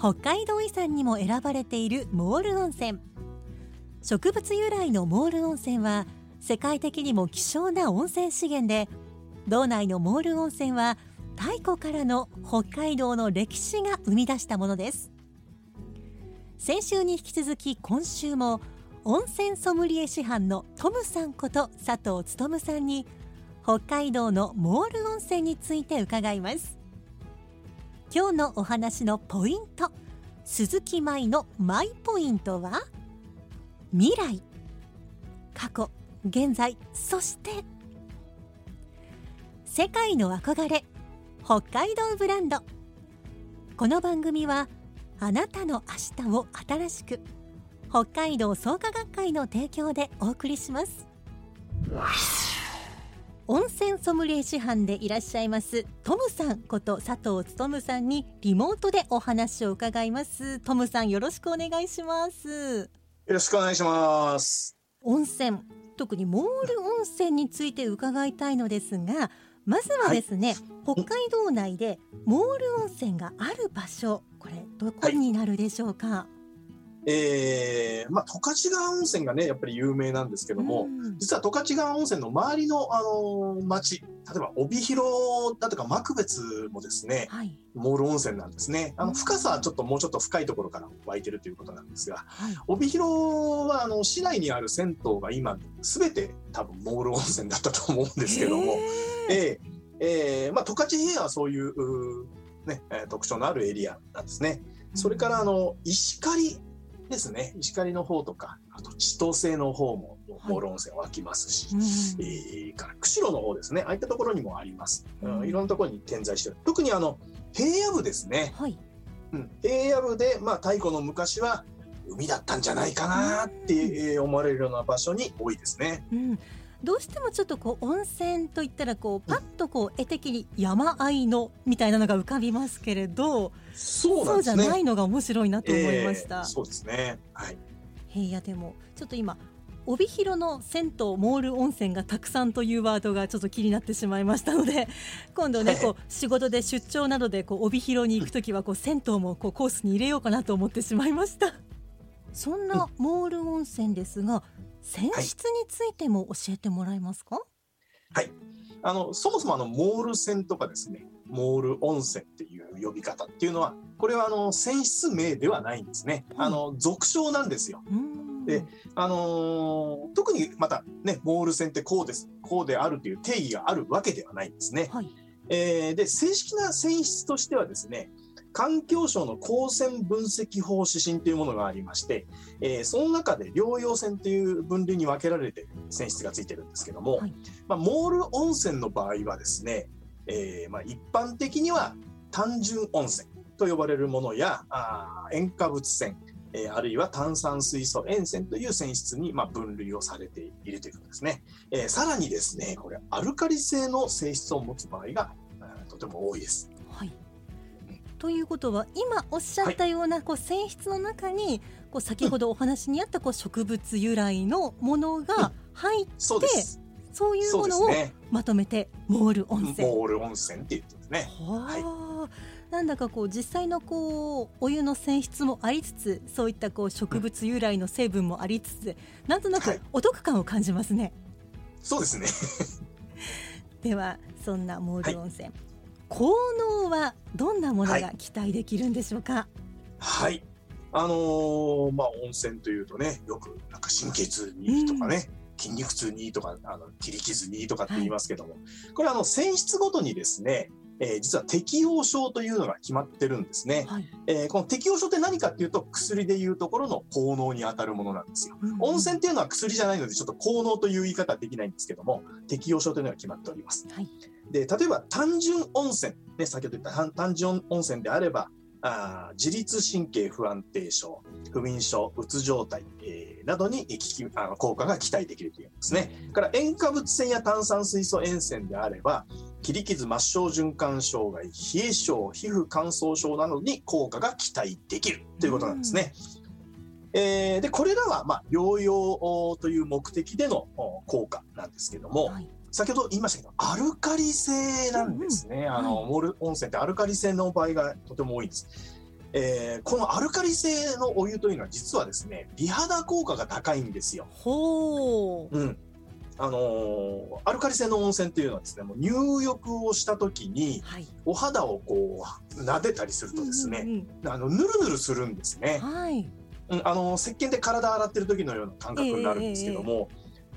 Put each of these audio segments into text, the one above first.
北海道遺産にも選ばれているモール温泉。植物由来のモール温泉は世界的にも希少な温泉資源で道内のモール温泉は太古からの北海道の歴史が生み出したものです。先週に引き続き今週も温泉ソムリエ師範のトムさんこと佐藤勉さんに北海道のモール温泉について伺います。今日のお話のポイント。鈴木舞のマイポイントは未来。過去現在そして世界の憧れ。北海道ブランド。この番組はあなたの明日を新しく北海道創価学会の提供でお送りします。温泉ソムリエ師範でいらっしゃいますトムさんこと佐藤勉さんにリモートでお話を伺います。トムさんよろしくお願いします。よろしくお願いします。温泉特にモール温泉について伺いたいのですがまずはですね、北海道内でモール温泉がある場所これどこになるでしょうか、えー、まあ十勝川温泉がねやっぱり有名なんですけども、うん実は十勝川温泉の周りのあのー町例えば帯広だとか幕別もですねはいモール温泉なんですね。あうんの深さはちょっともうちょっと深いところから湧いてるということなんですが、はい帯広はあの市内にある銭湯が今すべて多分モール温泉だったと思うんですけども。ええええまあ、十勝平野はそういうね、えー特徴のあるエリアなんですね。それからあの石狩ですね、石狩の方とか、あと千歳の方もモール温泉湧きますし、うんえーから釧路の方ですね、ああいったところにもあります。うんうんいろんなところに点在してる。特にあの平野部ですね、はいうん、平野部で、まあ、太古の昔は海だったんじゃないかなって、えー思われるような場所に多いですね。うん、どうしてもちょっとこう温泉といったらこうパッとこう絵的に山あいのみたいなのが浮かびますけれどそうなんそうじゃ。ないのが面白いなと思いました、えーそうですね。はい。平野でもちょっと今帯広の銭湯モール温泉がたくさんというワードがちょっと気になってしまいましたので 今度ねこう仕事で出張などでこう帯広に行くときはこう銭湯もこうコースに入れようかなと思ってしまいましたそんなモール温泉ですが泉質についても教えてもらえますか、あのそもそもあのモール泉とかですね。モール温泉っていう呼び方っていうのはこれはあの泉質名ではないんですね、はい。あの俗称なんですよ。であのー特にまたねモール泉ってこうですこうであるという定義があるわけではないんですね。はい。えーで正式な泉質としてはですね環境省の光線分析法指針というものがありまして、えーその中で療養泉という分類に分けられて泉質がついてるんですけども、はいまあ、モール温泉の場合はですね、えーまあ、一般的には単純温泉と呼ばれるものやあー塩化物泉、えーあるいは炭酸水素塩泉という泉質にまあ分類をされているということですね。えーさらにですねこれアルカリ性の性質を持つ場合がとても多いです。はい。ということは今おっしゃったようなこう泉質の中にこう先ほどお話にあったこう植物由来のものが入ってそう。そういうものを。まとめてモール温泉。モール温泉って言ってますね。はあ、なんだかこう実際のこうお湯の泉質もありつつそういったこう植物由来の成分もありつつ、なんとなくはいお得感を感じますね。そうですね。ではそんなモール温泉、効能はどんなものが期待できるんでしょうか？はい。あのーまあ温泉というとねよくなんか神経痛にいいとかね、筋肉痛にいいとかあの切り傷にいいとかって言いますけども、これあの泉質ごとにですね、えー実は適応症というのが決まってるんですね。はい。えーこの適応症って何かっていうと薬でいうところの効能に当たるものなんですよ。温泉っていうのは薬じゃないのでちょっと効能という言い方はできないんですけども適応症というのが決まっております。はい。で例えば単純温泉、ね、先ほど言った単単純温泉であればあー自律神経不安定症不眠症うつ状態、えーなどに効きあの効果が期待できるというんですね。から塩化物泉や炭酸水素塩泉であれば切り傷末梢循環障害冷え症皮膚乾燥症などに効果が期待できるということなんですね。えーでこれらは、まあ、療養という目的でのお効果なんですけども、はい。先ほど言いましたけどアルカリ性なんですね、あのはいモール温泉ってアルカリ性の場合がとても多いんです、えーこのアルカリ性のお湯というのは実はですね美肌効果が高いんですよ、ほう。うんあのーアルカリ性の温泉っていうのはですねもう入浴をした時にはい。お肌をこう撫でたりするとですね、うんうんあのぬるぬるするんですねうん。はい。うん、あの石鹸で体洗ってる時のような感覚になるんですけども、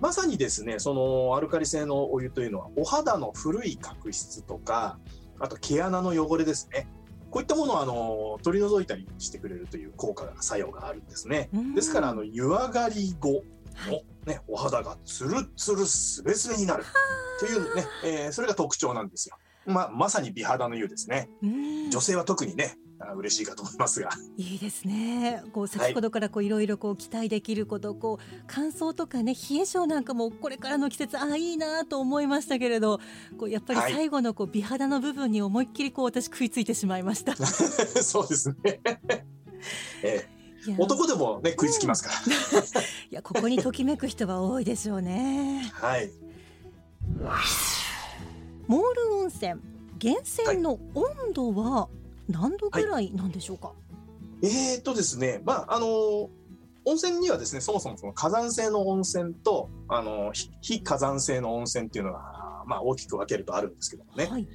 まさにですねそのアルカリ性のお湯というのはお肌の古い角質とかあと毛穴の汚れですねこういったものをあの取り除いたりしてくれるという効果が作用があるんですね。うんですからあの湯上がり後はい。の、ね、お肌がツルツルスベスベになるというね、えーそれが特徴なんですよ。まあ、まさに美肌の湯ですね。うん女性は特にねあ嬉しいかと思いますが。いいですね。こう先ほどからこういろいろこう期待できること、こう乾燥とかね冷え性なんかもこれからの季節ああいいなと思いましたけれど、こうやっぱりはい最後のこう美肌の部分に思いっきりこう私食いついてしまいました。そうですね。えー男でもね食いつきますから。いやここにときめく人は多いでしょうね。はい。モール温泉源泉の温度は何度ぐらいなんでしょうか？えー、っとですね、まああの温泉にはですねそもそもその火山性の温泉とあの非非火山性の温泉っていうのがまあ大きく分けるとあるんですけどもね。はい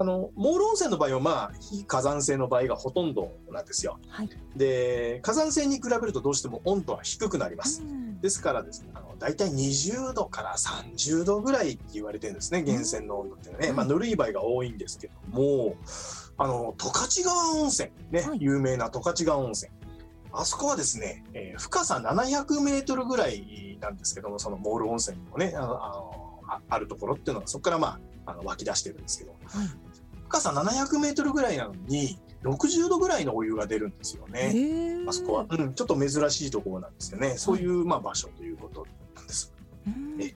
あのモール温泉の場合はまあ非火山性の場合がほとんどなんですよ。はい。で火山性に比べるとどうしても温度は低くなります。うんですからですね、あの大体20度から30度ぐらいって言われてるんですね、源泉の温度っていうのはね、うんまあ、ぬるい場合が多いんですけども、あの十勝川温泉、ねはい。有名な十勝川温泉、あそこはですね、えー深さ700メートルぐらいなんですけども、そのモール温泉のね、あのあのああるところっていうのは、そこからまあ、あの湧き出してるんですけど、はい。深さ700メートルぐらいなのに、60度ぐらいのお湯が出るんですよね。あそこは、うん、ちょっと珍しいところなんですよね。そういう、まあ、場所ということなんです。うん。え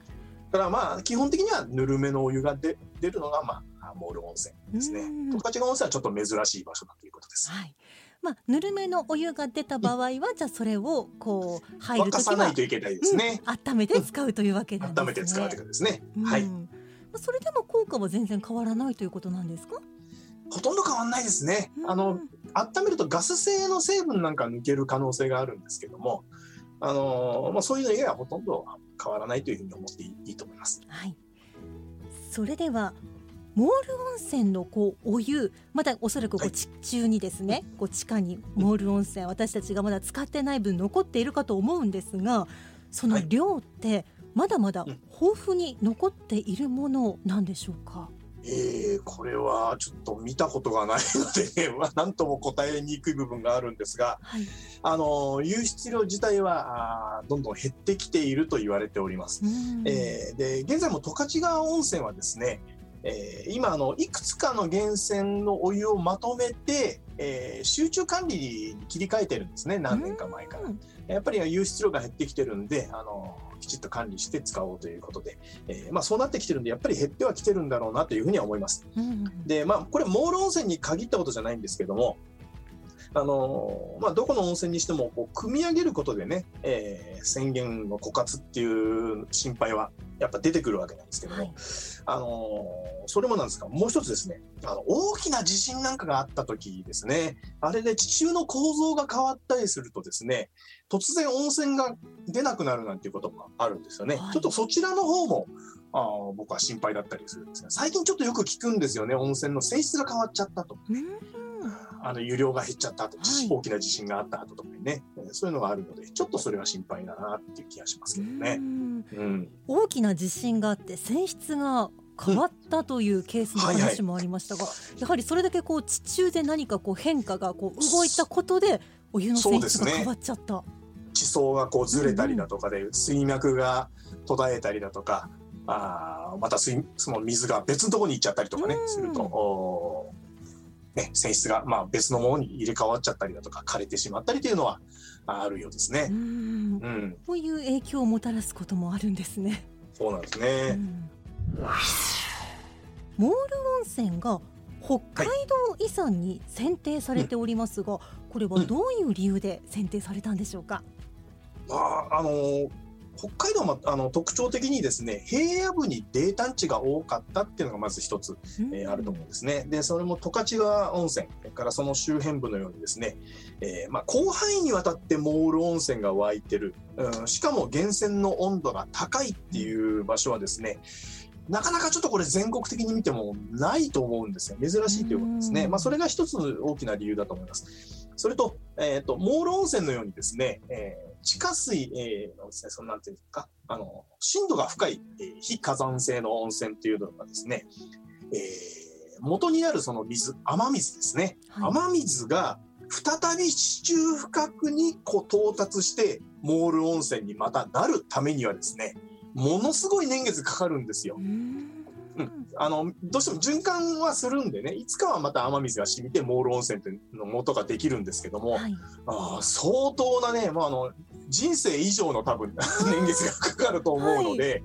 だからまあ基本的にはぬるめのお湯が出出るのがまあモール温泉ですねうん。十勝川温泉はちょっと珍しい場所だということです。はい。まあぬるめのお湯が出た場合は、じゃあそれをこう入沸るときはかさないといけないですね。うん温めて使うというわけなんですね。温めて使うということですね。うんはい。まあそれでも効果は全然変わらないということなんですか？ほとんど変わんないですね。あのうん温めるとガス性の成分なんか抜ける可能性があるんですけども、あのまあそういうの以外はほとんど変わらないというふうに思っていいいいと思います。はい。それではモール温泉のこうお湯まだおそらくこはいう地中にですね、こう地下にモール温泉私たちがまだ使ってない分残っているかと思うんですがそのはい量ってまだまだうん豊富に残っているものなんでしょうか？えー、これはちょっと見たことがないので、ね、まあなんとも答えにくい部分があるんですが、はい。あの湧出量自体はどんどん減ってきていると言われております。うんえーで現在も十勝川温泉はですね、えー今あのいくつかの源泉のお湯をまとめて、えー集中管理に切り替えてるんですね何年か前から。うんやっぱり湧出量が減ってきてるんであのきちっと管理して使おうということで、えーまあ、そうなってきてるんでやっぱり減ってはきてるんだろうなというふうには思います。うんでまあこれモール温泉に限ったことじゃないんですけどもあのまあ、どこの温泉にしてもこう組み上げることでね、えー宣言の枯渇っていう心配はやっぱ出てくるわけなんですけども、はい。あのそれもなんですがもう一つですねあの大きな地震なんかがあった時ですねあれで地中の構造が変わったりするとですね突然温泉が出なくなるなんていうこともあるんですよね、はい。ちょっとそちらの方もあー僕は心配だったりするんですが最近ちょっとよく聞くんですよね温泉の性質が変わっちゃったと。うんあの湯量が減っちゃった後、はい。大きな地震があった後とかにね、えーそういうのがあるので、ちょっとそれは心配だなっていう気がしますけどうね。ん。うん。大きな地震があって泉質が変わったというケースの話もありましたが、やはりそれだけこう地中で何かこう変化がこう動いたことでお湯の泉質が変わっちゃった。地層がこうずれたりだとかで、水脈が途絶えたりだとか、あーまた水その水が別のところに行っちゃったりとかね、うん。すると、ね、泉質がまあ別のものに入れ替わっちゃったりだとか、枯れてしまったりというのはああるようですうね。んうん、こういう影響をもたらすこともあるんですね。そうなんですうね。んモール温泉が北海道遺産に選定されておりますが、これはどういう理由で選定されたんでしょうか？まあ、あのー北海道はあの特徴的にですね平野部に泥炭地が多かったっていうのがまず一つえーあると思うんですね。で、それも十勝川温泉、からその周辺部のようにですね、えーまあ、広範囲にわたってモール温泉が湧いてる、うん、しかも源泉の温度が高いっていう場所はですね、なかなかちょっとこれ全国的に見てもないと思うんですよ。珍しいということですね。うんまあ、それが一つ大きな理由だと思います。それと、えっ、と、モール温泉のようにですね、えー地下水、えーのですね、そのなんていうんですか、あの、深度が深い、えー非火山性の温泉っていうのがですね、えー元になるその水、雨水ですね。はい雨水が再び地中深くにこう到達して、モール温泉にまたなるためにはですね、ものすごい年月かかるんですよ。うんうんあの、どうしても循環はするんでね、いつかはまた雨水が染みてモール温泉っていうの元ができるんですけども、はい。あー相当なね、まあ、あの人生以上の多分年月がかかると思うので、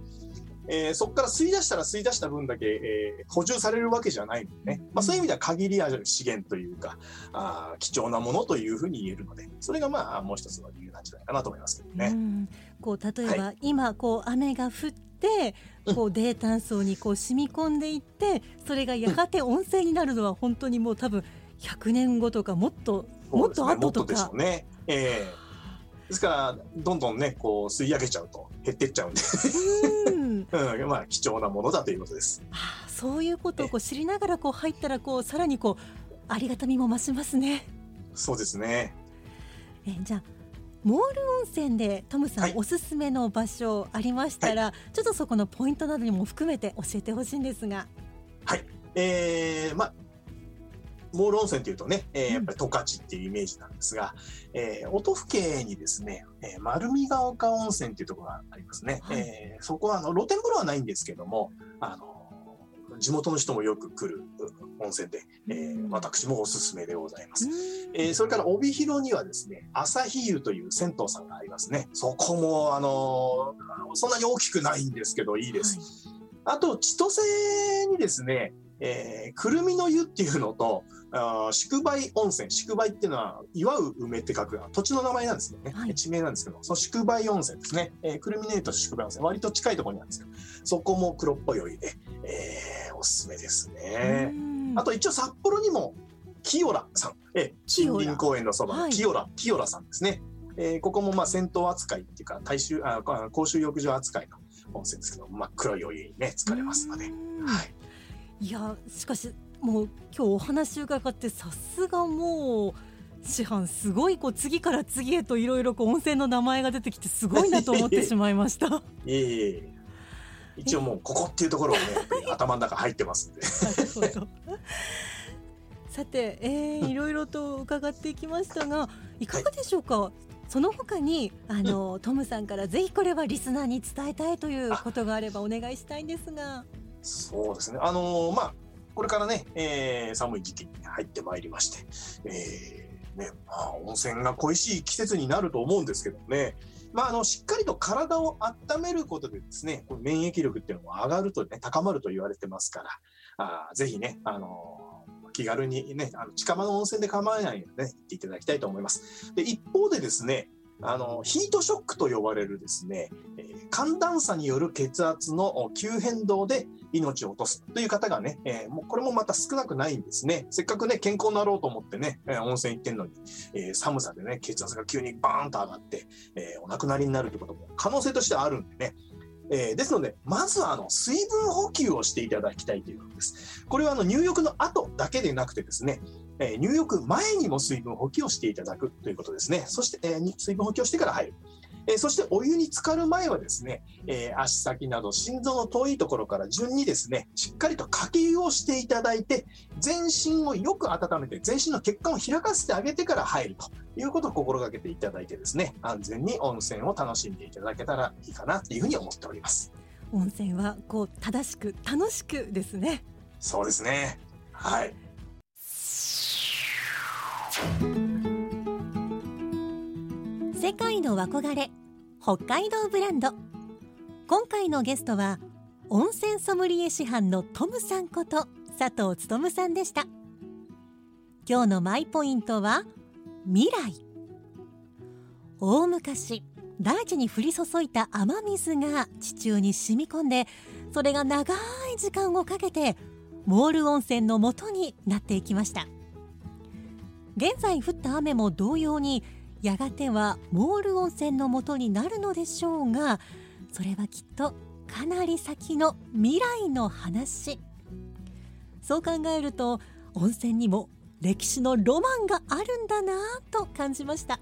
えーそこから吸い出したら吸い出した分だけ、えー補充されるわけじゃないのでね、まあ、そういう意味では限りある資源というかあー貴重なものというふうに言えるのでそれがまあもう一つの理由なんじゃないかなと思いますけどね。うん。こう例えば、今こう雨が降ってこう泥炭層にこう染み込んでいってそれがやがて温泉になるのは本当にもう多分100年後とかもっともっと後とか。うね。えーですからどんどんねこう吸い上げちゃうと減ってっちゃうんで、うん うん、まあ貴重なものだということです。ああそういうことをこう知りながらこう入ったらこうさらにこうありがたみも増しますね。そうですね。えじゃあモール温泉でトムさん、はいおすすめの場所ありましたら、ちょっとそこのポイントなどにも含めて教えてほしいんですが。えーまあ、モール温泉というとね、えーうんやっぱり十勝っていうイメージなんですが、えー音更にですね、えー丸見が丘温泉っていうところがありますね。はいえーそこはあの露天風呂はないんですけども、あの地元の人もよく来るうん温泉で、えーうん私もおすすめでございます。うんえーそれから帯広にはですね、朝日湯という銭湯さんがありますね。そこも、あのーそんなに大きくないんですけど、いいです。あと、千歳にですね、えー、くるみの湯っていうのと、あー宿梅温泉。宿梅っていうのは、祝う梅って書く土地の名前なんですけどね、はい地名なんですけど、その宿梅温泉ですね。えー、くるみの湯と宿梅温泉、割と近いところにあるんですよ。そこも黒っぽいお湯で、えー、おすすめですね。うんあと一応札幌にも、清良さん、え清良森林公園のそばはいの清良、清良さんですね。えーここもまあ銭湯扱いっていうか、大衆、ああ公衆浴場扱いの温泉ですけど、真っ黒いお湯にね、浸かれますので。うんはい。いやしかしもう今日お話伺ってさすがもう師範すごいこう次から次へといろいろ温泉の名前が出てきてすごいなと思ってしまいました。いえいえ。一応もうここっていうところがね、頭の中入ってますんで。さて、えー、いろいろと伺っていきましたがいかがでしょうか、その他にあの、トムさんからぜひこれはリスナーに伝えたいということがあればお願いしたいんですが。そうですね。あのーまあ、これからね、えー寒い時期に入ってまいりまして、えーね、まあ、温泉が恋しい季節になると思うんですけどね、まあ、あの、しっかりと体を温めることでですね、こう免疫力っていうのも上がるとね、高まると言われてますから、あぜひね、あのー気軽にね、あの近場の温泉で構わないので、ね、行っていただきたいと思います。で、一方でですね、あの、ヒートショックと呼ばれるですね、えー寒暖差による血圧の急変動で命を落とすという方がね、えーもうこれもまた少なくないんですね。せっかくね、健康になろうと思ってね、えー温泉行ってんのに、えー寒さでね、血圧が急にバーンと上がって、えーお亡くなりになるということも可能性としてはあるんでね、えーですので、まずはあの水分補給をしていただきたいということです。これはあの入浴の後だけでなくてですね、えー入浴前にも水分補給をしていただくということですね。そして、えー水分補給をしてから入る。えーそしてお湯に浸かる前はですね、えー足先など心臓の遠いところから順にですね、しっかりとかけ湯をしていただいて、全身をよく温めて、全身の血管を開かせてあげてから入るということを心がけていただいてですね、安全に温泉を楽しんでいただけたらいいかなというふうに思っております。温泉はこう正しく楽しくですねそうですね。はい。世界の憧れ北海道ブランド。今回のゲストは温泉ソムリエ師範のトムさんこと佐藤勉さんでした。今日のマイポイントは未来。大昔大地に降り注いだ雨水が地中に染み込んでそれが長い時間をかけてモール温泉の元になっていきました。現在降った雨も同様にやがてはモール温泉の元になるのでしょうがそれはきっとかなり先の未来の話。そう考えると温泉にも歴史のロマンがあるんだなぁと感じました。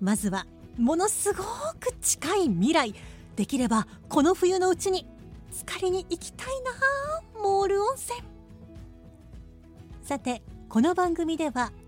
まずはものすごく近い未来。できればこの冬のうちに浸かりに行きたいなモール温泉。さてこの番組では